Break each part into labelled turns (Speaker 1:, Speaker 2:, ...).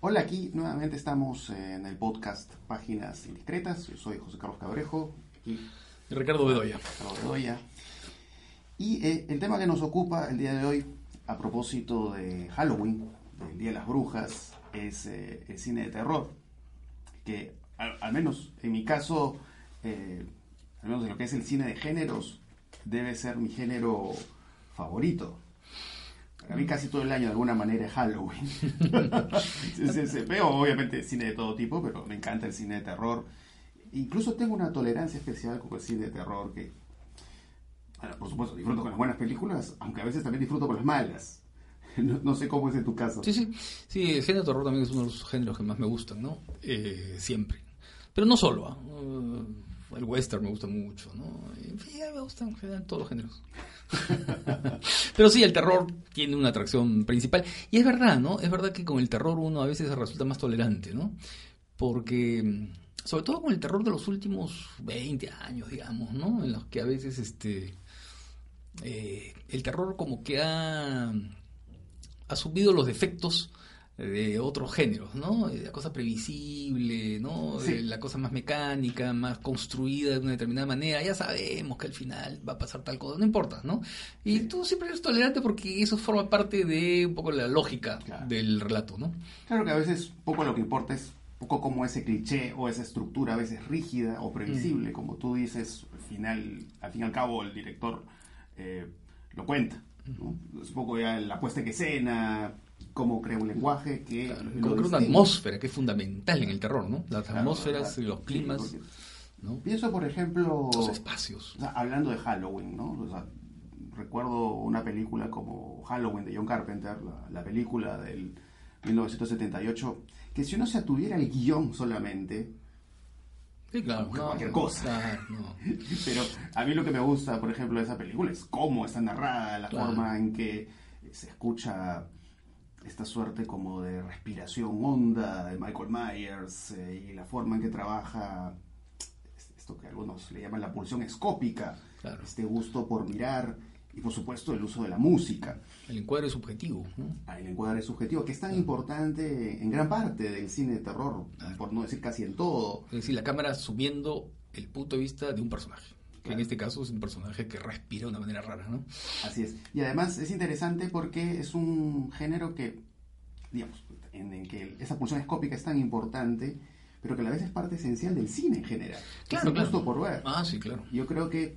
Speaker 1: Hola, aquí nuevamente estamos en el podcast Páginas Indiscretas. Yo soy José Carlos Cabrejo. Aquí
Speaker 2: Ricardo Bedoya.
Speaker 1: Ricardo Bedoya. Y eh, el tema que nos ocupa el día de hoy, a propósito de Halloween, del Día de las Brujas, es eh, el cine de terror. Que al, al menos en mi caso, eh, al menos en lo que es el cine de géneros, debe ser mi género favorito. A mí casi todo el año de alguna manera es Halloween. Veo obviamente cine de todo tipo, pero me encanta el cine de terror. Incluso tengo una tolerancia especial con el cine de terror que, bueno, por supuesto, disfruto con las buenas películas, aunque a veces también disfruto con las malas. No, no sé cómo es en tu caso.
Speaker 2: Sí, sí. Sí, el género de terror también es uno de los géneros que más me gustan, ¿no? Eh, siempre. Pero no solo, ¿ah? Uh, el western me gusta mucho, ¿no? En fin, me gustan en general todos los géneros. Pero sí, el terror tiene una atracción principal. Y es verdad, ¿no? Es verdad que con el terror uno a veces resulta más tolerante, ¿no? Porque, sobre todo con el terror de los últimos 20 años, digamos, ¿no? En los que a veces este eh, el terror como que ha asumido los defectos de otros géneros, ¿no? La cosa previsible, ¿no?
Speaker 1: Sí.
Speaker 2: La cosa más mecánica, más construida de una determinada manera. Ya sabemos que al final va a pasar tal cosa, no importa, ¿no? Y tú siempre eres tolerante porque eso forma parte de un poco la lógica
Speaker 1: Claro.
Speaker 2: del relato, ¿no?
Speaker 1: Claro que a veces poco lo que importa es poco como ese cliché o esa estructura a veces rígida o previsible, como tú dices, al final, al fin y al cabo el director eh, lo cuenta. ¿no? Es un poco ya la puesta en escena, cómo crea un lenguaje que...
Speaker 2: Claro,
Speaker 1: lo
Speaker 2: que una atmósfera que es fundamental en el terror, ¿no? Las
Speaker 1: Claro,
Speaker 2: atmósferas,
Speaker 1: claro.
Speaker 2: los
Speaker 1: Sí,
Speaker 2: climas,
Speaker 1: porque
Speaker 2: ¿no?
Speaker 1: Pienso, por ejemplo...
Speaker 2: Los espacios.
Speaker 1: O sea, hablando de Halloween, ¿no? O sea, recuerdo una película como Halloween de John Carpenter, la, la película del 1978, que si uno se atuviera el guion solamente,
Speaker 2: Sí, claro.
Speaker 1: Como cualquier cosa.
Speaker 2: no.
Speaker 1: pero a mí lo que me gusta, por ejemplo, de esa película es cómo está narrada, la
Speaker 2: Claro.
Speaker 1: forma en que se escucha esta suerte como de respiración honda de Michael Myers eh, y la forma en que trabaja esto que algunos le llaman la pulsión escópica,
Speaker 2: Claro.
Speaker 1: este gusto por mirar y por supuesto el uso de la música.
Speaker 2: El encuadre es subjetivo, ¿no?
Speaker 1: Ah, El encuadre subjetivo, que es tan importante en gran parte del cine de terror,
Speaker 2: Claro.
Speaker 1: por no decir casi en todo.
Speaker 2: Es decir, la cámara subiendo el punto de vista de un personaje. Que en este caso es un personaje que respira de una manera rara, ¿no?
Speaker 1: Así es. Y además es interesante porque es un género que, digamos, en el que esa pulsión escópica es tan importante, pero que a la vez es parte esencial del cine en general.
Speaker 2: Claro,
Speaker 1: es el gusto
Speaker 2: claro.
Speaker 1: por ver.
Speaker 2: Ah, sí, claro.
Speaker 1: Yo creo que,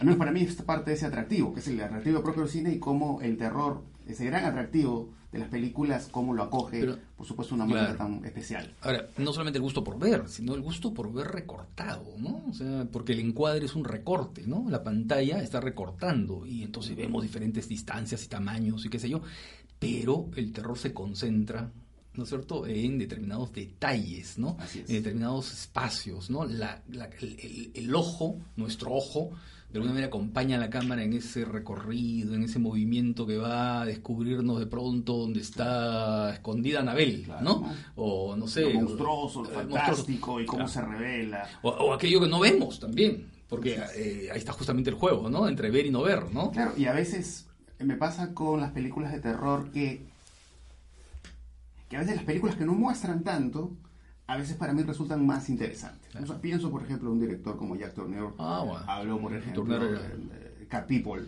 Speaker 1: al menos para mí, es parte de ese atractivo, que es el atractivo propio del cine y cómo el terror, ese gran atractivo de las películas, cómo lo acoge,
Speaker 2: Pero-
Speaker 1: por supuesto, una manera
Speaker 2: Claro.
Speaker 1: tan especial.
Speaker 2: Ahora, no solamente el gusto por ver, sino el gusto por ver recortado, ¿no? O sea, porque el encuadre es un recorte, ¿no? La pantalla está recortando y entonces vemos diferentes distancias y tamaños y qué sé yo, pero el terror se concentra, ¿no es cierto?, en determinados detalles, ¿no? En determinados espacios, ¿no? La, la- el, el- el ojo, nuestro ojo, de alguna manera acompaña a la cámara en ese recorrido, en ese movimiento que va a descubrirnos de pronto donde está escondida Anabel,
Speaker 1: Claro,
Speaker 2: ¿no?
Speaker 1: ¿no?
Speaker 2: O no sé.
Speaker 1: lo monstruoso, lo
Speaker 2: eh,
Speaker 1: fantástico y cómo
Speaker 2: Claro.
Speaker 1: se revela.
Speaker 2: O, o aquello que no vemos también, porque eh, ahí está justamente el juego, ¿no? Entre ver y no ver, ¿no?
Speaker 1: Claro, y a veces me pasa con las películas de terror que, que a veces las películas que no muestran tanto, a veces para mí resultan más interesantes. O sea, pienso, por ejemplo, un director como Jack Turner,
Speaker 2: Ah, bueno.
Speaker 1: habló, por ejemplo, de Cat People.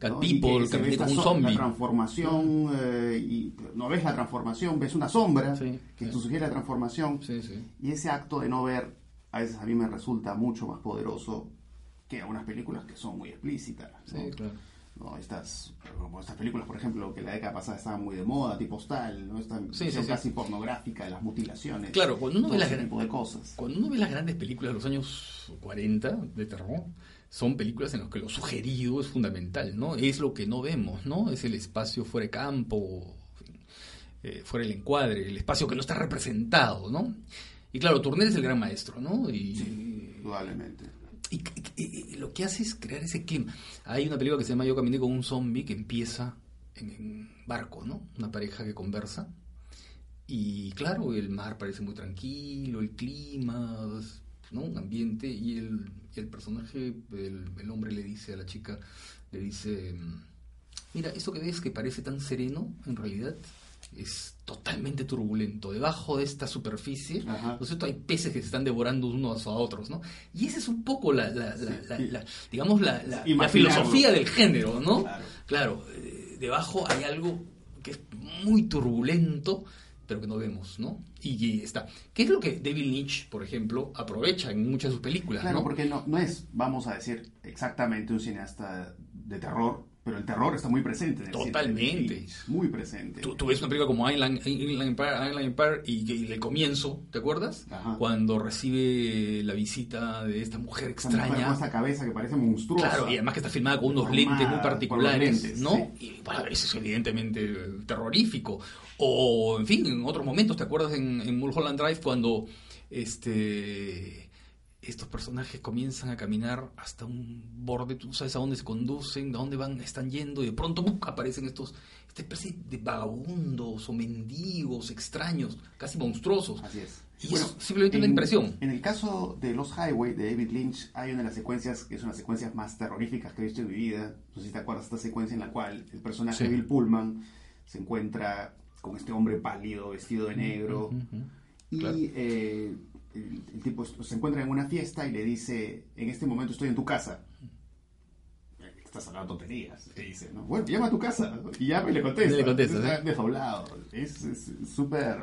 Speaker 2: Cat
Speaker 1: ¿no?
Speaker 2: People,
Speaker 1: que se
Speaker 2: que
Speaker 1: ve esta
Speaker 2: como un zombie.
Speaker 1: La transformación, eh, y no ves la transformación, ves una sombra
Speaker 2: Sí,
Speaker 1: que
Speaker 2: sí.
Speaker 1: te sugiere la transformación.
Speaker 2: Sí, sí.
Speaker 1: Y ese acto de no ver, a veces a mí me resulta mucho más poderoso que algunas películas que son muy explícitas.
Speaker 2: Sí,
Speaker 1: ¿no?
Speaker 2: claro.
Speaker 1: ¿No? Estas, como estas películas, por ejemplo, que la década pasada estaban muy de moda, tipo Hostal, ¿no? Esta
Speaker 2: Sí, sí, sí.
Speaker 1: casi pornográfica de las mutilaciones.
Speaker 2: Claro, cuando uno ve la
Speaker 1: ese
Speaker 2: gran-
Speaker 1: tipo de cosas.
Speaker 2: Cuando uno ve las grandes películas de los años 40 de terror, son películas en las que lo sugerido es fundamental, ¿no? Es lo que no vemos, ¿no? Es el espacio fuera de campo, eh, fuera del encuadre, el espacio que no está representado, ¿no? Y claro, Turner es el gran maestro, ¿no? Y,
Speaker 1: Indudablemente.
Speaker 2: Y, y- lo que hace es crear ese clima. Hay una película que se llama Yo caminé con un zombie que empieza en, barco, ¿no? Una pareja que conversa. Y claro, el mar parece muy tranquilo, el clima, ¿no? Un ambiente. Y el, y el personaje, el, el hombre le dice a la chica, le dice, mira, esto que ves que parece tan sereno, en realidad es totalmente turbulento. Debajo de esta superficie,
Speaker 1: Ajá.
Speaker 2: ¿no es cierto? Hay peces que se están devorando unos a otros, ¿no? Y esa es un poco la, la- la- la- digamos, filosofía del género, ¿no?
Speaker 1: Claro.
Speaker 2: Claro, eh, debajo hay algo que es muy turbulento, pero que no vemos, ¿no? Y, y está. ¿Qué es lo que David Lynch, por ejemplo, aprovecha en muchas de sus películas,
Speaker 1: Claro,
Speaker 2: ¿no?
Speaker 1: porque no, no es, vamos a decir, exactamente un cineasta de terror, pero el terror está muy presente. En el
Speaker 2: Totalmente.
Speaker 1: Muy presente.
Speaker 2: Tú, tú ves una película como Island, Inland Empire, Inland Empire y, y el comienzo, ¿te acuerdas?
Speaker 1: Ajá.
Speaker 2: Cuando recibe la visita de esta mujer extraña.
Speaker 1: esa cabeza que parece monstruosa.
Speaker 2: Claro, y además que está filmada con unos
Speaker 1: Formada
Speaker 2: lentes muy particulares,
Speaker 1: lentes,
Speaker 2: ¿no?
Speaker 1: sí.
Speaker 2: Y para eso es evidentemente terrorífico. O, en fin, en otros momentos, ¿te acuerdas en, en Mulholland Drive cuando este estos personajes comienzan a caminar hasta un borde, tú no sabes a dónde se conducen, a dónde van, están yendo, y de pronto aparecen estos, esta especie de vagabundos o mendigos extraños, casi monstruosos.
Speaker 1: Así es.
Speaker 2: Y es simplemente una
Speaker 1: en-
Speaker 2: impresión.
Speaker 1: En el caso de Los Highway de David Lynch, hay una de las secuencias que es una de las secuencias más terroríficas que he visto en mi vida. No sé si te acuerdas de esta secuencia en la cual el personaje
Speaker 2: Sí.
Speaker 1: de Bill Pullman se encuentra con este hombre pálido, vestido de negro. Y
Speaker 2: Claro.
Speaker 1: eh, el, el tipo se encuentra en una fiesta y le dice, en este momento estoy en tu casa. Estás hablando tonterías, le dice, ¿no? Bueno, llama a tu casa. Y llama y le contesta.
Speaker 2: Y le contesta,
Speaker 1: Está
Speaker 2: ¿sí?
Speaker 1: desdoblado. Es es súper,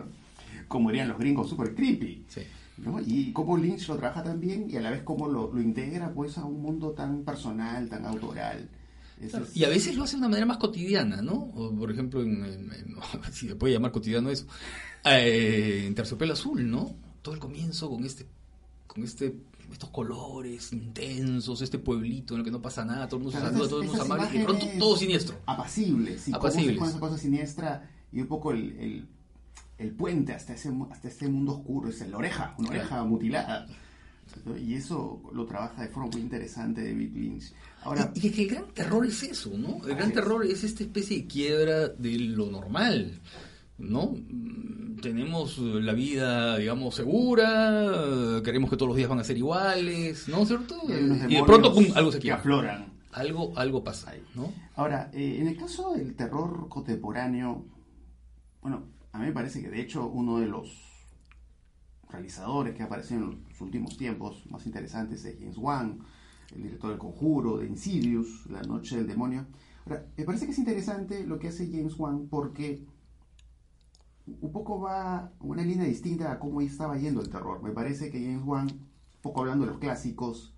Speaker 1: como dirían los gringos, súper creepy.
Speaker 2: Sí.
Speaker 1: ¿no? Y cómo Lynch lo trabaja tan bien y a la vez cómo lo, lo integra pues a un mundo tan personal, tan autoral.
Speaker 2: Claro,
Speaker 1: es-
Speaker 2: Y a veces lo hace de una manera más cotidiana, ¿no? O, por ejemplo, en, en- en- si se puede llamar cotidiano eso, eh, en Terciopelo Azul, ¿no? Todo el comienzo con este, con este, estos colores intensos, este pueblito en el que no pasa nada, todo el mundo
Speaker 1: Claro,
Speaker 2: saluda, todo el mundo amable, y de pronto todo siniestro.
Speaker 1: Apacibles. cómo se pone esa cosa siniestra y un poco el, el, el puente hasta ese, hasta este mundo oscuro, es la oreja, una
Speaker 2: Claro.
Speaker 1: oreja mutilada. Y eso lo trabaja de forma muy interesante David Lynch. Ahora,
Speaker 2: Y, y es que el gran terror es eso, ¿no? El gran
Speaker 1: es.
Speaker 2: terror es esta especie de quiebra de lo normal, ¿no? Tenemos eh, la vida, digamos, segura, eh, queremos que todos los días van a ser iguales, ¿no es cierto? Y de
Speaker 1: demonios
Speaker 2: pronto, pum, algo se quiebra.
Speaker 1: afloran.
Speaker 2: Algo, algo pasa,
Speaker 1: Ahí.
Speaker 2: ¿no?
Speaker 1: Ahora, eh, en el caso del terror contemporáneo, bueno, a mí me parece que de hecho uno de los realizadores que ha aparecido en los últimos tiempos más interesantes es James Wan, el director del Conjuro, de Insidious, La Noche del Demonio. Ahora, me parece que es interesante lo que hace James Wan porque un poco va una línea distinta a cómo estaba yendo el terror. Me parece que James Wan, un poco hablando de los clásicos,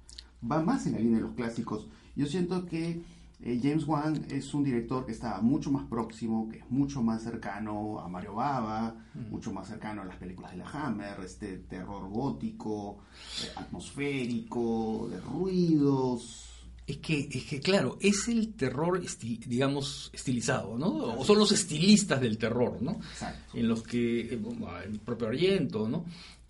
Speaker 1: va más en la línea de los clásicos. Yo siento que eh, James Wan es un director que está mucho más próximo, que es mucho más cercano a Mario Bava, mucho más cercano a las películas de la Hammer, este terror gótico, eh, atmosférico, de ruidos.
Speaker 2: Es que, es que, claro, es el terror, esti- digamos, estilizado, ¿no? O son los estilistas del terror, ¿no?
Speaker 1: Exacto.
Speaker 2: en los que, eh, bueno, el propio Argento, ¿no?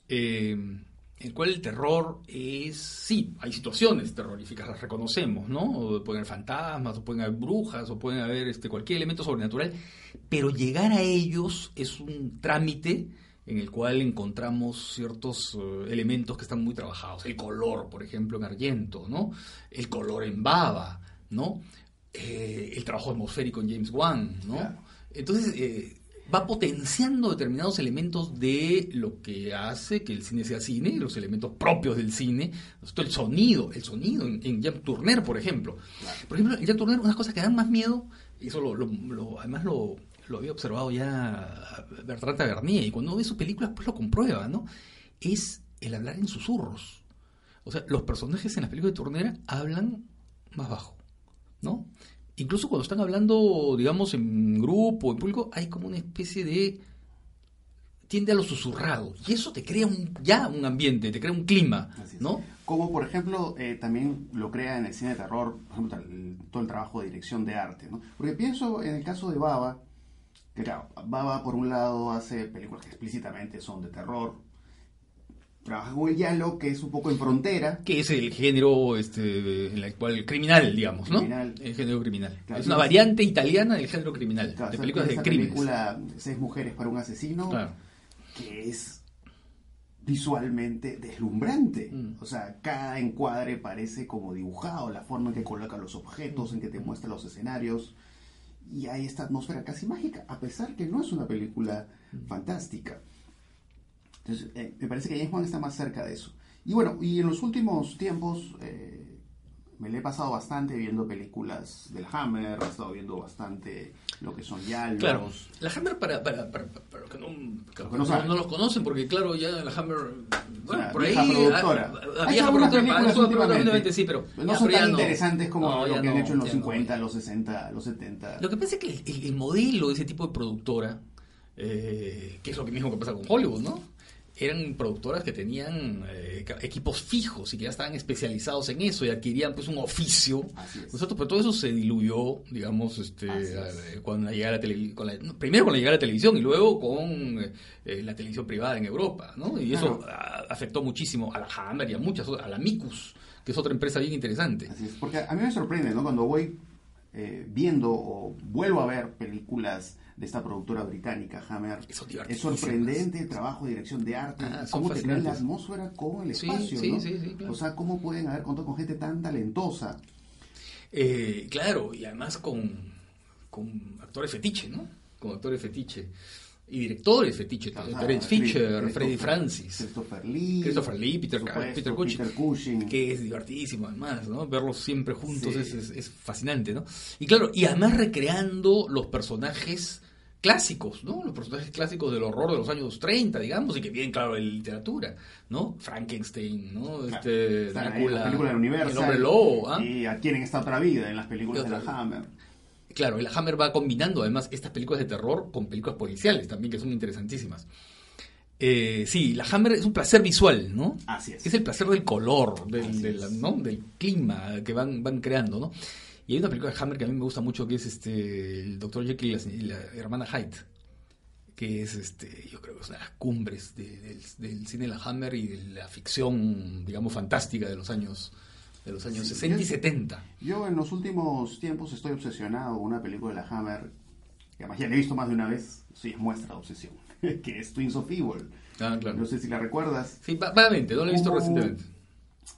Speaker 2: Eh, en el cual el terror es, sí, hay situaciones terroríficas, las reconocemos, ¿no? O pueden haber fantasmas, o pueden haber brujas, o pueden haber este, cualquier elemento sobrenatural, pero llegar a ellos es un trámite en el cual encontramos ciertos eh, elementos que están muy trabajados. El color, por ejemplo, en Argento, ¿no? El color en Baba, ¿no? Eh, el trabajo atmosférico en James Wan, ¿no?
Speaker 1: Claro.
Speaker 2: Entonces, eh, va potenciando determinados elementos de lo que hace que el cine sea cine, los elementos propios del cine, el sonido, el sonido en, en Turner, por ejemplo. Por ejemplo, en Jean Turner, unas cosas que dan más miedo, y eso lo, lo- lo- además lo, lo había observado ya Bertrand Tavernier, y cuando ve sus películas, pues lo comprueba, ¿no? Es el hablar en susurros. O sea, los personajes en las películas de Turner hablan más bajo, ¿no? Incluso cuando están hablando, digamos, en grupo, en público, hay como una especie de... tiende a lo susurrado. Y eso te crea un, ya un ambiente, te crea un clima. ¿no?
Speaker 1: Como por ejemplo eh, también lo crea en el cine de terror, por ejemplo, el- todo el trabajo de dirección de arte. ¿no? Porque pienso en el caso de Baba, que claro, Baba por un lado hace películas que explícitamente son de terror, trabaja con el giallo, que es un poco en frontera.
Speaker 2: Que es el género este, en el cual criminal, digamos, ¿no? El género criminal.
Speaker 1: Claro,
Speaker 2: es una variante italiana del género criminal,
Speaker 1: Claro,
Speaker 2: de
Speaker 1: esa-
Speaker 2: películas de
Speaker 1: esa
Speaker 2: crímenes.
Speaker 1: película Seis mujeres para un asesino,
Speaker 2: Claro.
Speaker 1: que es visualmente deslumbrante.
Speaker 2: Mm.
Speaker 1: O sea, cada encuadre parece como dibujado, la forma en que coloca los objetos, en que te muestra los escenarios. Y hay esta atmósfera casi mágica, a pesar que no es una película fantástica. Entonces, eh, me parece que James Wan está más cerca de eso. Y bueno, y en los últimos tiempos eh, me le he pasado bastante viendo películas del Hammer, he estado viendo bastante lo que son Yalos.
Speaker 2: Claro, la Hammer para, para, para, para los que, no, que no, no, no, los conocen, porque claro, ya la Hammer, bueno, por ahí...
Speaker 1: productora.
Speaker 2: La, vieja productora,
Speaker 1: últimamente,
Speaker 2: sí, pero...
Speaker 1: No son tan interesantes como lo que han hecho en los 50, los 60, los 70.
Speaker 2: Lo que pasa es que el, el modelo de ese tipo de productora, eh, que es lo mismo que pasa con Hollywood, ¿no? Eran productoras que tenían eh, equipos fijos y que ya estaban especializados en eso y adquirían pues un oficio. Nosotros, pero todo eso se diluyó, digamos, este, eh, cuando llegada la televisión, primero con la llegada de la televisión y luego con eh, la televisión privada en Europa, ¿no? Y eso afectó muchísimo a la Hammer y a muchas otras, a la Micus, que es otra empresa bien interesante.
Speaker 1: Así es, porque a mí me sorprende, ¿no? Cuando voy viendo o vuelvo a ver películas de esta productora británica, Hammer. Es sorprendente el trabajo de dirección de arte, ah, cómo tener la atmósfera con el espacio, ¿no? O sea, cómo pueden haber contado con gente tan talentosa.
Speaker 2: Eh, claro, y además con, con actores fetiche, ¿no? Con actores fetiche y directores fetiche, Terence Fisher, Freddy Francis,
Speaker 1: Christopher Lee,
Speaker 2: Christopher Lee, Peter, Peter, Cushing, Peter, Cushing, que es divertidísimo además, ¿no? Verlos siempre juntos es, es, es, fascinante, ¿no? Y claro, y además recreando los personajes clásicos, ¿no? Los personajes clásicos del horror de los años 30, digamos, y que vienen, claro, en literatura, ¿no? Frankenstein, ¿no? Este,
Speaker 1: Drácula, la película del universo.
Speaker 2: El hombre lobo, ¿ah?
Speaker 1: Y adquieren esta otra vida en las películas de la Hammer.
Speaker 2: Claro, y la Hammer va combinando además estas películas de terror con películas policiales también, que son interesantísimas. Eh, sí, la Hammer es un placer visual, ¿no?
Speaker 1: Así es.
Speaker 2: Es el placer del color, del, del, ¿no? del clima que van, van creando, ¿no? Y hay una película de Hammer que a mí me gusta mucho que es este el Dr. Jekyll y la, hermana Hyde que es este yo creo que es una de las cumbres del, cine de la Hammer y de la ficción digamos fantástica de los años de los años 60 y 70
Speaker 1: yo en los últimos tiempos estoy obsesionado con una película de la Hammer que además ya la he visto más de una vez sí es muestra de obsesión que es Twins of Evil
Speaker 2: ah, claro.
Speaker 1: no sé si la recuerdas
Speaker 2: sí vagamente no la he visto recientemente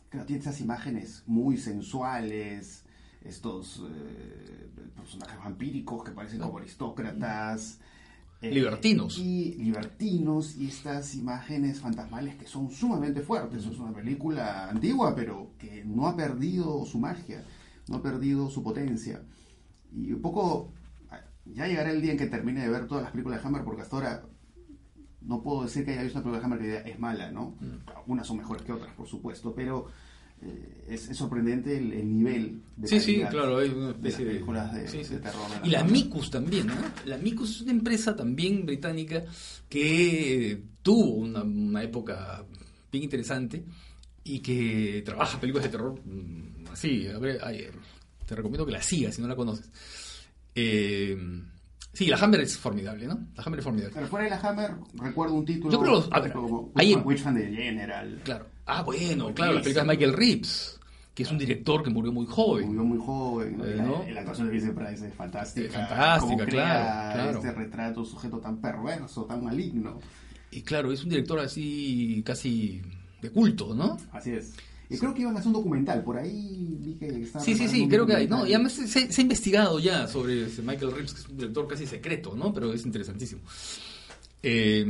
Speaker 1: claro, tiene esas imágenes muy sensuales estos eh, personajes vampíricos que parecen como aristócratas.
Speaker 2: Eh, libertinos.
Speaker 1: Y libertinos y estas imágenes fantasmales que son sumamente fuertes. Es una película antigua, pero que no ha perdido su magia, no ha perdido su potencia. Y un poco, ya llegará el día en que termine de ver todas las películas de Hammer, porque hasta ahora no puedo decir que haya visto una película de Hammer que es mala, ¿no? Mm. Unas son mejores que otras, por supuesto, pero eh, es, sorprendente el, nivel
Speaker 2: de Sí, sí, claro, hay una especie de,
Speaker 1: películas de, terror.
Speaker 2: y la Micus también, ¿no? La Micus es una empresa también británica que tuvo una, época bien interesante y que trabaja películas de terror mm, así. A ver, te recomiendo que la sigas si no la conoces. Eh, Sí, la Hammer es formidable, ¿no? La Hammer es formidable.
Speaker 1: Pero fuera de la Hammer, recuerdo un título.
Speaker 2: Yo creo, a ver,
Speaker 1: como hay Witch de General.
Speaker 2: Claro. Ah, bueno, claro, la película de Michael Reeves, que es un director que murió muy joven.
Speaker 1: Murió muy joven. Eh, ¿no? la, actuación de Vincent Price es fantástica.
Speaker 2: Es fantástica, claro, claro.
Speaker 1: Este retrato, sujeto tan perverso, tan maligno.
Speaker 2: Y claro, es un director así, casi de culto, ¿no?
Speaker 1: Así es. Creo que iban a hacer un documental, por ahí vi que
Speaker 2: Sí, sí, sí, creo que hay. No, y además se, ha investigado ya sobre Michael Reeves, que es un director casi secreto, ¿no? Pero es interesantísimo. Eh,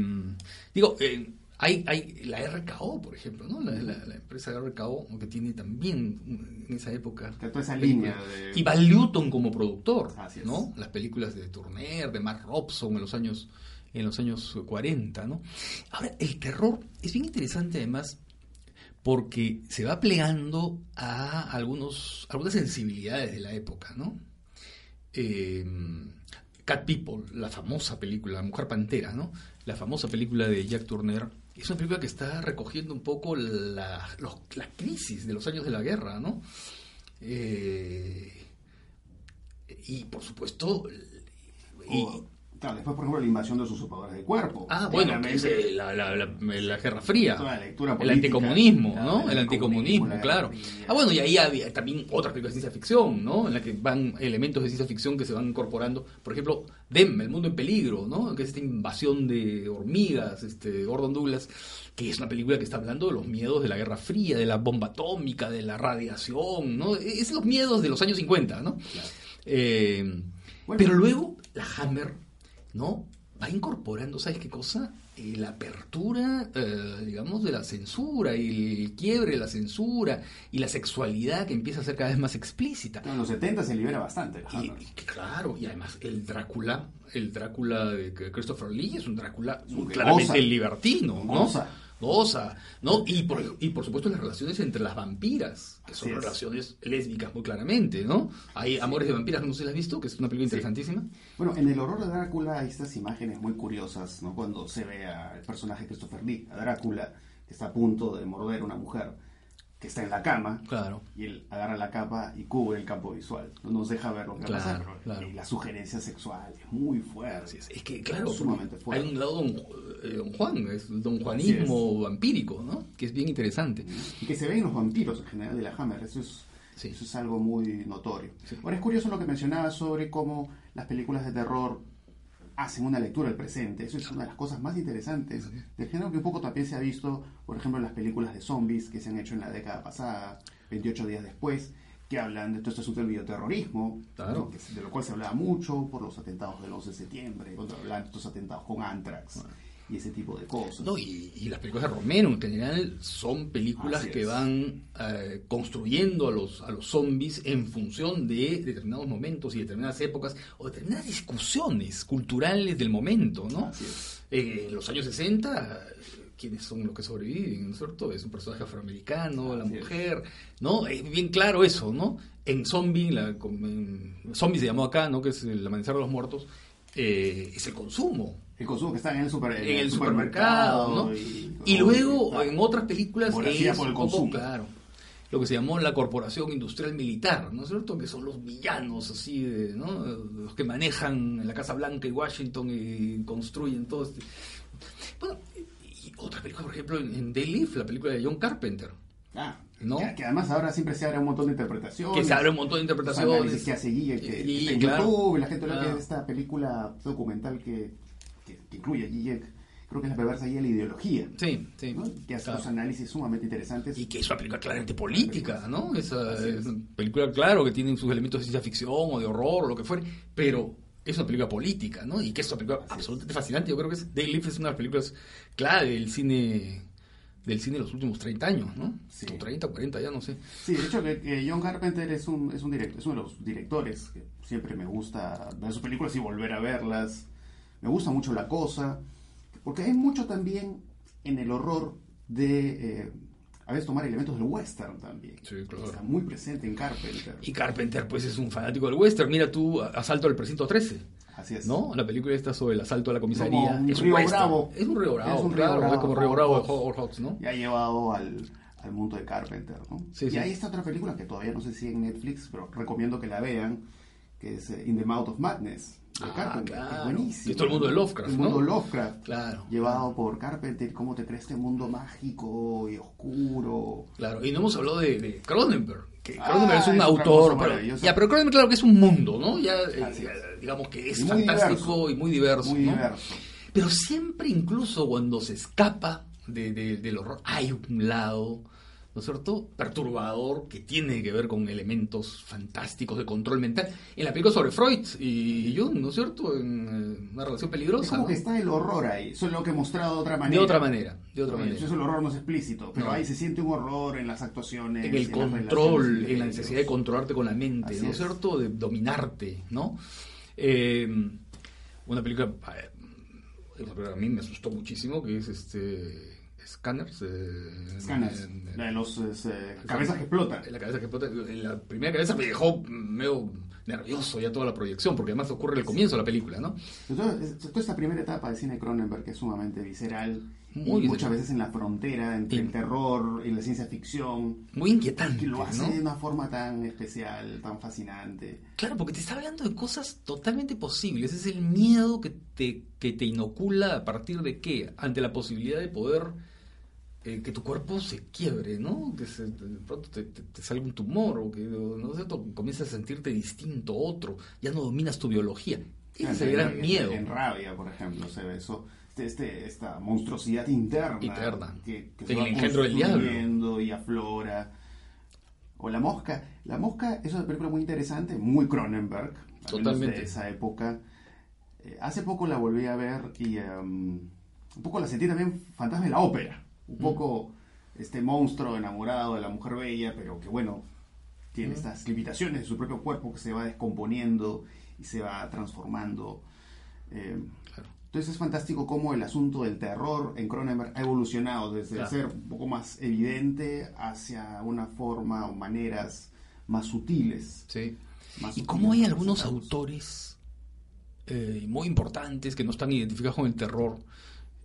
Speaker 2: digo, eh, hay, hay la RKO, por ejemplo, ¿no? La, la, empresa RKO, que tiene también en esa época.
Speaker 1: Toda esa línea
Speaker 2: Y Val Newton como productor, ¿no? Las películas de Turner, de Mark Robson en los años en los años 40, ¿no? Ahora, el terror es bien interesante además porque se va plegando a algunos, algunas sensibilidades de la época, ¿no? Eh, Cat People, la famosa película, La Mujer Pantera, ¿no? La famosa película de Jack Turner, es una película que está recogiendo un poco la, crisis de los años de la guerra, ¿no? Eh, y por supuesto...
Speaker 1: Claro, después, por ejemplo, la invasión de los usurpadores de cuerpo.
Speaker 2: Ah, bueno, la, la, la, Guerra Fría. el anticomunismo, ¿no? El anticomunismo, claro. Ah, bueno, y ahí había también otras películas de ciencia ficción, ¿no? En la que van elementos de ciencia ficción que se van incorporando. Por ejemplo, Dem, El Mundo en Peligro, ¿no? Que es esta invasión de hormigas, este, Gordon Douglas, que es una película que está hablando de los miedos de la Guerra Fría, de la bomba atómica, de la radiación, ¿no? Es los miedos de los años 50, ¿no? Eh,
Speaker 1: Bueno.
Speaker 2: Pero luego la Hammer, ¿no? Va incorporando, ¿sabes qué cosa? Eh, la apertura, eh, digamos, de la censura y el quiebre de la censura y la sexualidad que empieza a ser cada vez más explícita.
Speaker 1: En los 70 se libera bastante.
Speaker 2: Y, claro, y además el Drácula, el Drácula de Christopher Lee es un Drácula claramente
Speaker 1: goza.
Speaker 2: libertino, ¿no?
Speaker 1: Goza.
Speaker 2: Goza, ¿no? Y por, y por supuesto las relaciones entre las vampiras, que son
Speaker 1: Así es.
Speaker 2: relaciones lésbicas muy claramente, ¿no? Hay Amores de Vampiras, no sé si la has visto, que es una película interesantísima.
Speaker 1: Bueno, en el horror de Drácula hay estas imágenes muy curiosas, ¿no? Cuando se ve al personaje Christopher Lee, a Drácula, que está a punto de morder a una mujer que está en la cama,
Speaker 2: Claro.
Speaker 1: y él agarra la capa y cubre el campo visual. No nos deja ver lo que va a
Speaker 2: Claro,
Speaker 1: pasar.
Speaker 2: claro.
Speaker 1: Y la sugerencia sexual es muy fuerte.
Speaker 2: Es. Es que, claro,
Speaker 1: Sumamente fuerte.
Speaker 2: hay un lado don, eh, don Juan, es don Juanismo vampírico, ¿no? Que es bien interesante.
Speaker 1: Y que se ven los vampiros en general de la Hammer. Eso es,
Speaker 2: Sí.
Speaker 1: eso es algo muy notorio.
Speaker 2: Sí.
Speaker 1: Ahora es curioso lo que mencionabas sobre cómo las películas de terror hacen una lectura del presente. Eso es una de las cosas más interesantes del género que un poco también se ha visto, por ejemplo, en las películas de zombies que se han hecho en la década pasada, 28 días después, que hablan de todo este asunto del bioterrorismo,
Speaker 2: Claro.
Speaker 1: de lo cual se hablaba mucho por los atentados del 11 de septiembre, cuando hablaban de estos atentados con Anthrax y ese tipo de cosas.
Speaker 2: No, y, y las películas de Romero en general son películas que van eh, construyendo a los, a los zombies en función de determinados momentos y determinadas épocas o determinadas discusiones culturales del momento, ¿no? Eh, en los años 60, ¿quiénes son los que sobreviven? ¿No es cierto? Es un personaje afroamericano, la
Speaker 1: Así es.
Speaker 2: mujer, ¿no? Es bien claro eso, ¿no? En Zombie, la, en- Zombie se llamó acá, ¿no? Que es el amanecer de los muertos, eh, es el consumo.
Speaker 1: El consumo que está en el, super-
Speaker 2: En el supermercado, ¿no?
Speaker 1: Y,
Speaker 2: Y luego
Speaker 1: Claro.
Speaker 2: en otras películas es
Speaker 1: por el
Speaker 2: poco,
Speaker 1: consumo.
Speaker 2: claro, lo que se llamó la corporación industrial militar, ¿no es cierto? Que son los villanos así, de, ¿no? Los que manejan la Casa Blanca y Washington y construyen todo este... Bueno, y otra película, por ejemplo, en Day Live, la película de John Carpenter,
Speaker 1: Ah,
Speaker 2: ¿no?
Speaker 1: que, que además ahora siempre se abre un montón de interpretaciones.
Speaker 2: que se abre un montón de interpretaciones.
Speaker 1: que hace Guille, que
Speaker 2: Y-
Speaker 1: está en
Speaker 2: claro.
Speaker 1: YouTube, y la gente lo que
Speaker 2: Claro.
Speaker 1: es esta película documental que incluye a Guille, creo que es la perversa Guille la ideología,
Speaker 2: Sí, sí.
Speaker 1: ¿no? que hace
Speaker 2: claro.
Speaker 1: unos análisis sumamente interesantes.
Speaker 2: Y que es una película claramente política, ¿no? Esa,
Speaker 1: Así es.
Speaker 2: es una película, claro, que tiene sus elementos de ciencia ficción o de horror o lo que fuere, pero es una película política, ¿no? Y que es una película absolutamente fascinante. Yo creo que es, Day Live es una de las películas clave del cine del cine de los últimos 30 años, ¿no?
Speaker 1: Sí.
Speaker 2: O 30, 40, ya no sé.
Speaker 1: Sí, de hecho que John Carpenter es un, es un director, es uno de los directores que siempre me gusta ver sus películas y volver a verlas. Me gusta mucho la cosa, porque hay mucho también en el horror de eh, a veces tomar elementos del western también.
Speaker 2: Sí, claro.
Speaker 1: Está muy presente en Carpenter.
Speaker 2: Y Carpenter, pues, es un fanático del western. Mira tú, Asalto al Precinto 13,
Speaker 1: Así es.
Speaker 2: ¿no? La película está sobre el asalto a la comisaría.
Speaker 1: Como un
Speaker 2: es
Speaker 1: Río. Bravo.
Speaker 2: Es un Río Bravo,
Speaker 1: Es un Río
Speaker 2: claro,
Speaker 1: Bravo,
Speaker 2: como Río Bravo de Hawks, ¿no?
Speaker 1: Y ha llevado al, al mundo de Carpenter, ¿no?
Speaker 2: Sí,
Speaker 1: y
Speaker 2: sí.
Speaker 1: ahí está otra película que todavía no sé si en Netflix, pero recomiendo que la vean, que es eh, In the Mouth of Madness, de
Speaker 2: Ah,
Speaker 1: Carpenter.
Speaker 2: claro.
Speaker 1: Es buenísimo.
Speaker 2: Y es todo el mundo de Lovecraft,
Speaker 1: El
Speaker 2: ¿no?
Speaker 1: mundo Lovecraft.
Speaker 2: Claro.
Speaker 1: Llevado por Carpenter, cómo te crees este mundo mágico y oscuro.
Speaker 2: Claro, y no hemos hablado de, de Cronenberg, que
Speaker 1: Ah,
Speaker 2: Cronenberg es un
Speaker 1: es
Speaker 2: autor, pero, ya, pero Cronenberg claro que es un mundo, ¿no? Ya, eh, digamos que es
Speaker 1: Y
Speaker 2: fantástico
Speaker 1: diverso.
Speaker 2: y muy diverso,
Speaker 1: Muy
Speaker 2: ¿no?
Speaker 1: diverso.
Speaker 2: Pero siempre, incluso cuando se escapa de, de- del horror, hay un lado, ¿no es cierto?, perturbador que tiene que ver con elementos fantásticos de control mental. En la película sobre Freud y Jung, ¿no es cierto?, en eh, una relación
Speaker 1: Es
Speaker 2: peligrosa.
Speaker 1: como
Speaker 2: ¿no?
Speaker 1: que está el horror ahí, solo que mostrado de otra manera.
Speaker 2: De otra manera, de otra
Speaker 1: Oye,
Speaker 2: manera.
Speaker 1: Eso el horror es explícito, pero
Speaker 2: No.
Speaker 1: ahí se siente un horror en las actuaciones.
Speaker 2: en el control, en la necesidad de controlarte con la mente,
Speaker 1: Así
Speaker 2: ¿no es
Speaker 1: es.
Speaker 2: cierto? De dominarte, ¿no? Eh, una película, eh, a mí me asustó muchísimo, que es este Scanners. eh,
Speaker 1: Scanners,
Speaker 2: en- en-
Speaker 1: la de los eh, cabezas que explotan.
Speaker 2: la cabeza que explota, la primera cabeza me dejó medio nervioso ya toda la proyección, porque además ocurre el comienzo de la película, ¿no?
Speaker 1: Entonces, toda esta primera etapa de cine Cronenberg que es sumamente visceral,
Speaker 2: Muy
Speaker 1: y muchas veces en la frontera entre el terror y la ciencia ficción,
Speaker 2: Muy inquietante,
Speaker 1: que lo hace
Speaker 2: ¿no?
Speaker 1: de una forma tan especial, tan fascinante.
Speaker 2: Claro, porque te está hablando de cosas totalmente posibles. Es el miedo que te, que te inocula a partir de qué? Ante la posibilidad de poder eh, que tu cuerpo se quiebre, ¿no? Que se- de pronto te, te- te salga un tumor o que no sé, comienzas a sentirte distinto, otro. Ya no dominas tu biología. Ese es el gran miedo.
Speaker 1: En rabia, por ejemplo, se ve eso. Este, esta monstruosidad interna,
Speaker 2: Interna.
Speaker 1: que, que
Speaker 2: El
Speaker 1: va
Speaker 2: engendro del diablo.
Speaker 1: construyendo y aflora. o La Mosca. La Mosca es una película muy interesante, muy Cronenberg,
Speaker 2: Totalmente.
Speaker 1: de esa época. Eh, hace poco la volví a ver y em, un poco la sentí también fantasma de la ópera. Un poco este monstruo enamorado de la mujer bella, pero que bueno, tiene estas limitaciones de su propio cuerpo que se va descomponiendo y se va transformando. Eh,
Speaker 2: Claro.
Speaker 1: entonces es fantástico cómo el asunto del terror en Cronenberg ha evolucionado desde
Speaker 2: Claro.
Speaker 1: ser un poco más evidente hacia una forma o maneras más sutiles.
Speaker 2: Sí.
Speaker 1: más
Speaker 2: Y cómo hay algunos autores eh, muy importantes que no están identificados con el terror,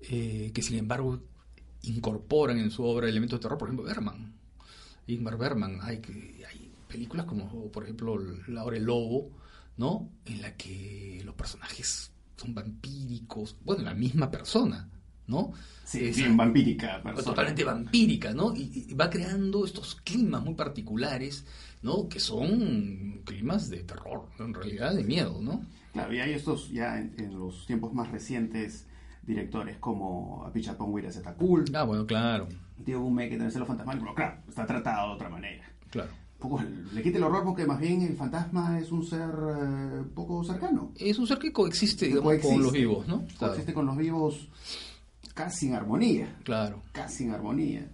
Speaker 2: eh, que sin embargo incorporan en su obra elementos de terror, por ejemplo, Berman, Ingmar Berman, hay, hay películas como, por ejemplo, La hora del lobo, ¿no? En la que los personajes son vampíricos, bueno, la misma persona, ¿no?
Speaker 1: Sí, bien vampírica. persona.
Speaker 2: totalmente vampírica, ¿no? Y, y va creando estos climas muy particulares, ¿no? Que son climas de terror, en realidad de miedo, ¿no?
Speaker 1: Claro, y hay estos ya en, en los tiempos más recientes directores como Apichatpong Weerasethakul,
Speaker 2: Ah, bueno, claro,
Speaker 1: Diego Bume, que también es lo fantasmal, pero claro, está tratado de otra manera.
Speaker 2: claro.
Speaker 1: Poco le quita el horror porque más bien el fantasma es un ser eh, poco cercano.
Speaker 2: Es un ser que coexiste, digamos,
Speaker 1: Coexiste.
Speaker 2: con los vivos, ¿no? Claro,
Speaker 1: Coexiste con los vivos casi en armonía,
Speaker 2: claro.
Speaker 1: casi en armonía.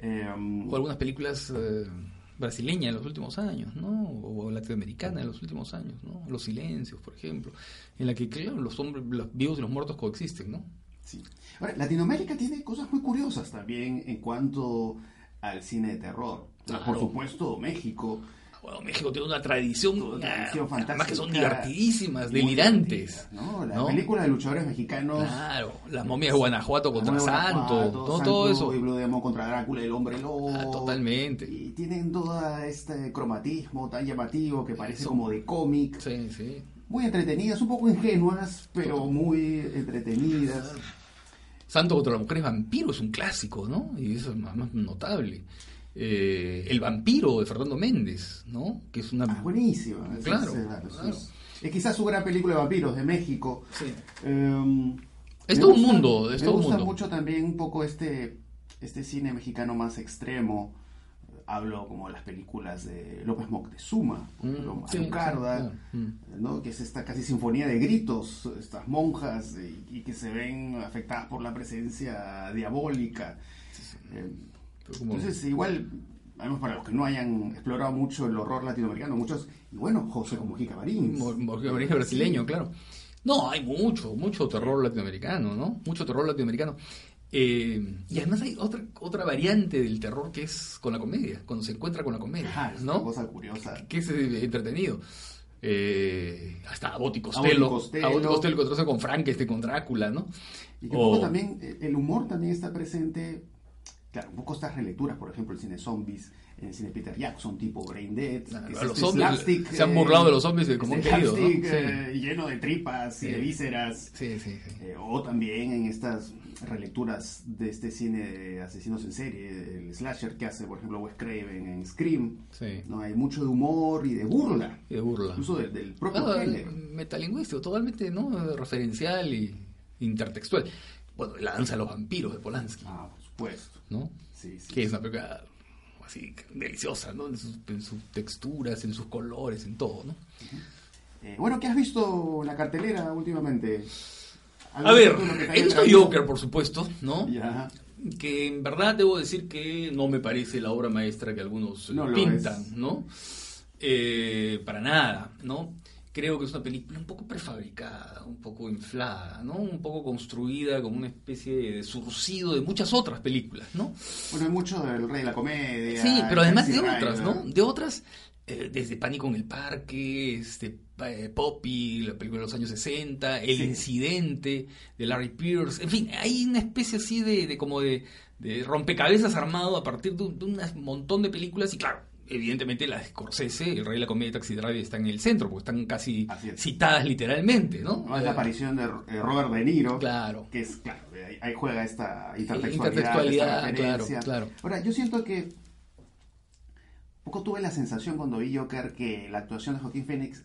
Speaker 1: Eh,
Speaker 2: O algunas películas eh, brasileñas en los últimos años, ¿no? O latinoamericanas en los últimos años, ¿no? Los silencios, por ejemplo, en la que, claro, los hombres, los vivos y los muertos coexisten, ¿no?
Speaker 1: sí. Ahora, Latinoamérica tiene cosas muy curiosas también en cuanto al cine de terror.
Speaker 2: Claro.
Speaker 1: Por supuesto, México.
Speaker 2: Bueno, México tiene una tradición,
Speaker 1: Una tradición
Speaker 2: ah, además que son
Speaker 1: fantástica.
Speaker 2: divertidísimas, delirantes.
Speaker 1: ¿no? La
Speaker 2: ¿no?
Speaker 1: película de luchadores mexicanos.
Speaker 2: Claro, las momias de Guanajuato contra Santo, ¿no?
Speaker 1: Santo
Speaker 2: todo eso.
Speaker 1: Y Blue Demon contra Drácula, el hombre lobo.
Speaker 2: Ah, totalmente.
Speaker 1: Y tienen todo este cromatismo tan llamativo que parece como de cómic.
Speaker 2: Sí, sí.
Speaker 1: Muy entretenidas, un poco ingenuas, pero muy entretenidas.
Speaker 2: Santo contra la mujer es vampiro, es un clásico, ¿no? Y eso es más, más notable. Eh, el vampiro de Fernando Méndez, ¿no? Que es una...
Speaker 1: Ah, buenísima.
Speaker 2: Claro,
Speaker 1: es, es-
Speaker 2: claro.
Speaker 1: es- es quizás su gran película de vampiros de México.
Speaker 2: Sí.
Speaker 1: Eh,
Speaker 2: Es
Speaker 1: me
Speaker 2: todo un mundo, es
Speaker 1: me
Speaker 2: todo un
Speaker 1: gusta mucho también un poco este, este cine mexicano más extremo. Hablo como las películas de López Moctezuma,
Speaker 2: Mm, sí,
Speaker 1: Alucarda,
Speaker 2: sí, claro. Mm.
Speaker 1: ¿no? que es esta casi sinfonía de gritos, estas monjas y, y que se ven afectadas por la presencia diabólica. Eh,
Speaker 2: Pero como-
Speaker 1: entonces, igual, además para los que no hayan explorado mucho el horror latinoamericano, muchos, y bueno, José Mujica Marín.
Speaker 2: Porque origen brasileño, claro. No, hay mucho, mucho terror latinoamericano, ¿no? Mucho terror latinoamericano. Eh, y además hay otra, otra variante del terror que es con la comedia, cuando se encuentra con la comedia,
Speaker 1: Ajá, es una
Speaker 2: ¿no?
Speaker 1: cosa curiosa.
Speaker 2: Que es eh, entretenido. Eh, hasta Abbott y Costello.
Speaker 1: Y Costello.
Speaker 2: Costello con Frankenstein, con Drácula, ¿no?
Speaker 1: Y que
Speaker 2: O-
Speaker 1: también, el humor también está presente, claro, poco estas relecturas, por ejemplo, el cine zombies, el cine Peter Jackson, tipo Brain Dead,
Speaker 2: Claro,
Speaker 1: que es
Speaker 2: los
Speaker 1: este
Speaker 2: zombies se han
Speaker 1: eh,
Speaker 2: burlado de los zombies de como
Speaker 1: este
Speaker 2: han querido, ¿no?
Speaker 1: slapstick,
Speaker 2: Sí.
Speaker 1: eh, lleno de tripas y de vísceras,
Speaker 2: Sí,
Speaker 1: eh, o también en estas relecturas de este cine de asesinos en serie, el slasher que hace, por ejemplo, Wes Craven en Scream,
Speaker 2: Sí.
Speaker 1: ¿no? hay mucho de humor y de burla,
Speaker 2: Y de burla.
Speaker 1: incluso del, del propio género.
Speaker 2: metalingüístico, totalmente ¿no? referencial y intertextual. Bueno, la danza de los vampiros de Polanski,
Speaker 1: Ah, supuesto.
Speaker 2: ¿no?
Speaker 1: Sí, sí,
Speaker 2: Que es una película así deliciosa, ¿no? En sus, en sus texturas, en sus colores, en todo, ¿no?
Speaker 1: Eh, bueno, ¿qué has visto en la cartelera últimamente?
Speaker 2: A ver,
Speaker 1: ¿Algún título que te
Speaker 2: he visto? Joker, por supuesto, ¿no?
Speaker 1: Ya.
Speaker 2: Que en verdad debo decir que no me parece la obra maestra que algunos
Speaker 1: No
Speaker 2: pintan. ¿no? Eh, para nada, ¿no? Creo que es una película un poco prefabricada, un poco inflada, ¿no? Un poco construida como una especie de surcido de muchas otras películas, ¿no?
Speaker 1: Bueno, hay mucho del Rey de la Comedia.
Speaker 2: Sí, pero además de otras, ¿no? De otras, eh, desde Pánico en el Parque, este, eh, Poppy, la película de los años 60, El
Speaker 1: Sí.
Speaker 2: Incidente de Larry Pierce, en fin, hay una especie así de, de como de, de rompecabezas armado a partir de un, de un montón de películas y claro. Evidentemente la de Scorsese, el rey de la comedia y Taxi Driver está en el centro, porque están casi
Speaker 1: es.
Speaker 2: citadas literalmente, ¿no?
Speaker 1: No, es la aparición de eh, Robert De Niro.
Speaker 2: Claro.
Speaker 1: Que es, claro, ahí, ahí juega esta intertextualidad.
Speaker 2: Intertextualidad,
Speaker 1: esta
Speaker 2: claro.
Speaker 1: Ahora, yo siento que. Un poco tuve la sensación cuando vi Joker que la actuación de Joaquín Phoenix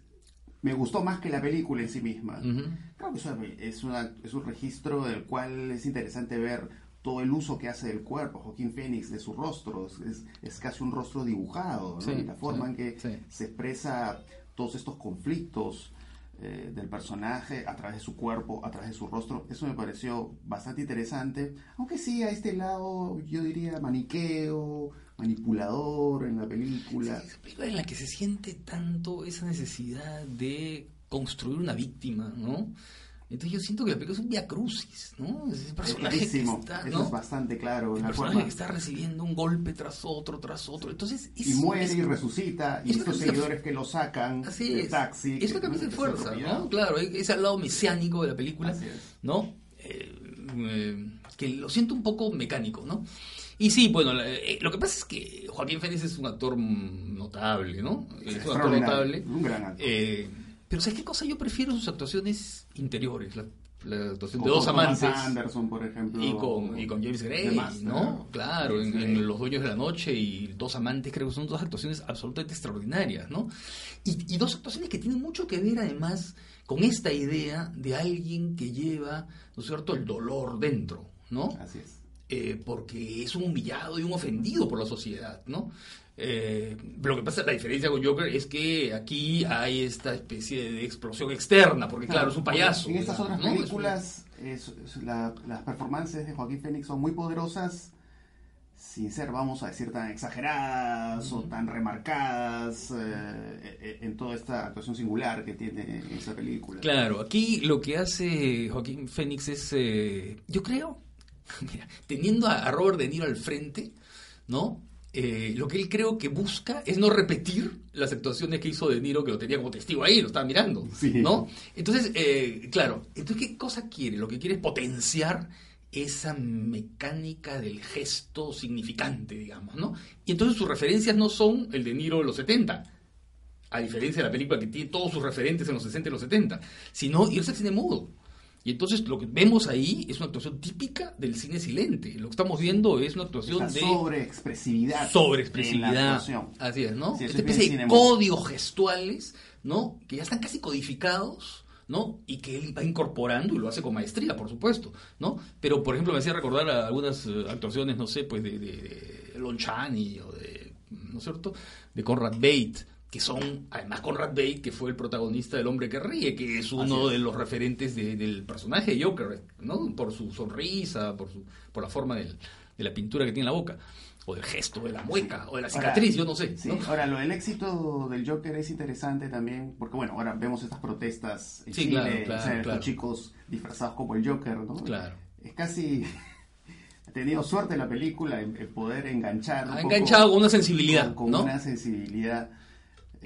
Speaker 1: me gustó más que la película en sí misma.
Speaker 2: Ujú.
Speaker 1: Creo que es, una- es un registro del cual es interesante ver todo el uso que hace del cuerpo, Joaquín Phoenix, de su rostro, es, es casi un rostro dibujado, ¿no?
Speaker 2: Sí,
Speaker 1: y la forma
Speaker 2: sí,
Speaker 1: en que
Speaker 2: sí.
Speaker 1: se expresa todos estos conflictos eh, del personaje a través de su cuerpo, a través de su rostro, eso me pareció bastante interesante, aunque sí a este lado yo diría maniqueo, manipulador en la película.
Speaker 2: Es una película en la que se siente tanto esa necesidad de construir una víctima, ¿no? Entonces yo siento que la película es un via crucis, ¿no? Es el
Speaker 1: Es
Speaker 2: personaje que
Speaker 1: clarísimo,
Speaker 2: está,
Speaker 1: eso es bastante claro.
Speaker 2: El personaje
Speaker 1: forma-
Speaker 2: que está recibiendo un golpe tras otro, tras otro. Entonces, es,
Speaker 1: y muere
Speaker 2: es-
Speaker 1: y resucita, y
Speaker 2: es
Speaker 1: estos seguidores que lo sacan
Speaker 2: Así
Speaker 1: del
Speaker 2: es.
Speaker 1: taxi.
Speaker 2: Es una
Speaker 1: que-
Speaker 2: camisa de
Speaker 1: que
Speaker 2: fuerza. ¿no? Claro, es al lado mesiánico de la película,
Speaker 1: Así es.
Speaker 2: ¿no? Eh, eh, que lo siento un poco mecánico, ¿no? Y sí, bueno, eh, lo que pasa es que Joaquín Phoenix es un actor notable, ¿no? Es un actor notable.
Speaker 1: Un gran actor.
Speaker 2: Eh, pero ¿sabes qué cosa? Yo prefiero sus actuaciones interiores, la, la actuación de dos amantes.
Speaker 1: Anderson, por ejemplo.
Speaker 2: Y con, y con James Gray, ¿no? Claro, en. Los Dueños de la Noche y Dos Amantes creo que son dos actuaciones absolutamente extraordinarias, ¿no? Y, y dos actuaciones que tienen mucho que ver además con esta idea de alguien que lleva, ¿no es cierto?, el dolor dentro, ¿no?
Speaker 1: Así es.
Speaker 2: Eh, porque es un humillado y un ofendido por la sociedad, ¿no? Eh, lo que pasa, la diferencia con Joker es que aquí hay esta especie de explosión externa, porque claro, es un payaso.
Speaker 1: En estas otras
Speaker 2: ¿no? Es un-
Speaker 1: películas, es- es la- las performances de Joaquín Phoenix son muy poderosas, sin ser, vamos a decir, tan exageradas o tan remarcadas eh, eh, en toda esta actuación singular que tiene esa película.
Speaker 2: Claro, aquí lo que hace Joaquín Phoenix es, eh, yo creo, mira, teniendo a Robert De Niro al frente, ¿no? Eh, lo que él creo que busca es no repetir las actuaciones que hizo De Niro, que lo tenía como testigo ahí, lo estaba mirando,
Speaker 1: Sí.
Speaker 2: ¿no? Entonces, eh, claro, entonces, ¿qué cosa quiere? Lo que quiere es potenciar esa mecánica del gesto significante, digamos, ¿no? Y entonces sus referencias no son el De Niro de los 70, a diferencia de la película que tiene todos sus referentes en los 60 y los 70, sino irse al cine mudo. Y entonces lo que vemos ahí es una actuación típica del cine silente. Lo que estamos viendo es una actuación
Speaker 1: Esa
Speaker 2: de
Speaker 1: sobreexpresividad.
Speaker 2: sobreexpresividad. Así es, ¿no?
Speaker 1: Sí,
Speaker 2: Esta
Speaker 1: es
Speaker 2: especie de códigos gestuales, ¿no? Que ya están casi codificados, ¿no? Y que él va incorporando y lo hace con maestría, por supuesto, ¿no? Pero, por ejemplo, me hacía recordar a algunas eh, actuaciones, no sé, pues de, de, de Lon Chaney o de, ¿no es cierto? De Conrad Bate, que son, además Conrad Bate, que fue el protagonista del Hombre que Ríe, que es uno
Speaker 1: es.
Speaker 2: de los referentes de- del personaje de Joker, ¿no? Por su sonrisa, por, su, por la forma del- de la pintura que tiene en la boca, o del gesto, de la mueca, o de la cicatriz, yo no sé.
Speaker 1: Sí,
Speaker 2: ¿no?
Speaker 1: ahora lo del éxito del Joker es interesante también, porque bueno, ahora vemos estas protestas en
Speaker 2: Sí,
Speaker 1: Chile,
Speaker 2: claro, claro,
Speaker 1: o sea, estos
Speaker 2: claro.
Speaker 1: chicos disfrazados como el Joker, ¿no?
Speaker 2: Claro.
Speaker 1: Es casi... Tenido suerte la película en, en poder enganchar. un
Speaker 2: Ha
Speaker 1: poco
Speaker 2: enganchado con una sensibilidad,
Speaker 1: con, con
Speaker 2: ¿no?
Speaker 1: una sensibilidad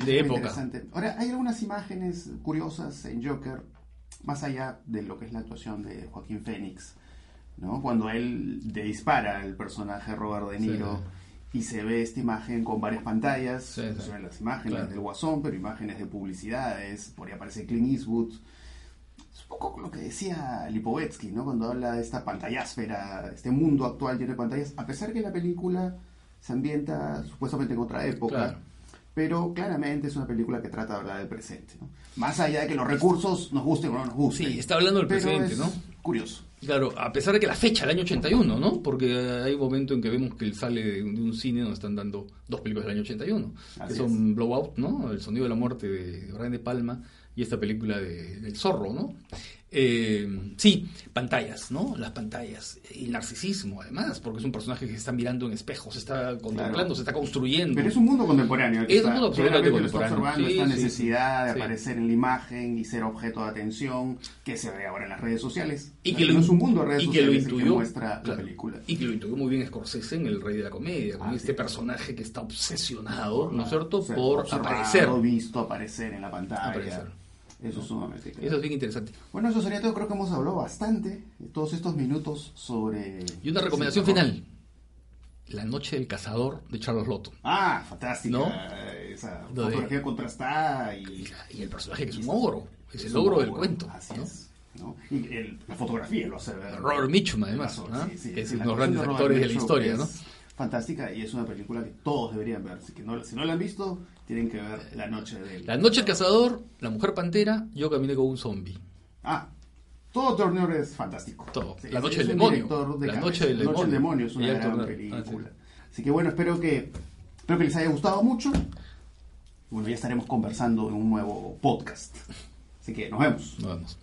Speaker 2: De época.
Speaker 1: interesante. Ahora, hay algunas imágenes curiosas en Joker, más allá de lo que es la actuación de Joaquín Phoenix, ¿no? Cuando él le dispara al personaje Robert De Niro y se ve esta imagen con varias pantallas,
Speaker 2: Sí,
Speaker 1: se ven las imágenes
Speaker 2: Claro.
Speaker 1: del Guasón, pero imágenes de publicidades, por ahí aparece Clint Eastwood. Es un poco lo que decía Lipovetsky, ¿no? Cuando habla de esta pantallásfera, este mundo actual lleno de pantallas, a pesar que la película se ambienta supuestamente en otra época,
Speaker 2: Claro.
Speaker 1: Pero claramente es una película que trata de hablar del presente, ¿no? Más allá de que los recursos nos gusten o no nos gusten.
Speaker 2: Sí, está hablando del presente,
Speaker 1: es
Speaker 2: ¿no?
Speaker 1: Curioso.
Speaker 2: Claro, a pesar de que la fecha, el año 81, ¿no? Porque hay un momento en que vemos que él sale de, un- de un cine donde están dando dos películas del año 81,
Speaker 1: Así
Speaker 2: que son Blowout, ¿no? El sonido de la muerte de Brian De Palma y esta película de, del zorro, ¿no? Eh, sí, pantallas, ¿no? Las pantallas. Y narcisismo, además, porque es un personaje que se está mirando en espejos, se está contemplando,
Speaker 1: Claro.
Speaker 2: se está construyendo.
Speaker 1: Pero es un mundo contemporáneo.
Speaker 2: Es un
Speaker 1: está-
Speaker 2: mundo absolutamente
Speaker 1: lo está
Speaker 2: contemporáneo.
Speaker 1: observando
Speaker 2: Sí,
Speaker 1: esta
Speaker 2: sí,
Speaker 1: necesidad de
Speaker 2: sí.
Speaker 1: aparecer en la imagen y ser objeto de atención que se ve ahora en las redes sociales.
Speaker 2: y
Speaker 1: No,
Speaker 2: que lo,
Speaker 1: no es un mundo de redes
Speaker 2: y que lo
Speaker 1: sociales el que
Speaker 2: intuyó,
Speaker 1: muestra
Speaker 2: claro,
Speaker 1: la película.
Speaker 2: Y que lo intuyó muy bien Scorsese en El Rey de la Comedia, con
Speaker 1: Ah,
Speaker 2: este personaje que está obsesionado, ¿no es cierto?, por aparecer.
Speaker 1: visto aparecer en la pantalla.
Speaker 2: Aparecer.
Speaker 1: Eso es sumamente claro.
Speaker 2: Eso es bien interesante.
Speaker 1: Bueno, eso sería todo. Creo que hemos hablado bastante de todos estos minutos sobre.
Speaker 2: Y una recomendación final. La noche del cazador de Charles Lotto.
Speaker 1: Ah, fantástica.
Speaker 2: ¿No?
Speaker 1: Esa fotografía contrastada y.
Speaker 2: Y el personaje que es un ogro. Es el ogro del cuento.
Speaker 1: Así
Speaker 2: ¿no?
Speaker 1: es. ¿no? Y el- la fotografía lo hace ver.
Speaker 2: Robert Mitchum, además,
Speaker 1: sí,
Speaker 2: que es uno de los grandes
Speaker 1: de
Speaker 2: actores de la historia, ¿no?
Speaker 1: Fantástica y es una película que todos deberían ver. Así que no, si no la han visto, tienen que ver La Noche del.
Speaker 2: La noche del cazador, La mujer pantera, Yo caminé con un zombie.
Speaker 1: Ah, todo Turner es fantástico.
Speaker 2: Todo. La noche
Speaker 1: es
Speaker 2: del demonio.
Speaker 1: de
Speaker 2: La noche del
Speaker 1: La noche del
Speaker 2: demonio.
Speaker 1: es una gran película.
Speaker 2: ah, sí.
Speaker 1: Así que bueno, espero que, espero que les haya gustado mucho. Bueno, ya estaremos conversando en un nuevo podcast. Así que nos vemos.
Speaker 2: Nos vemos.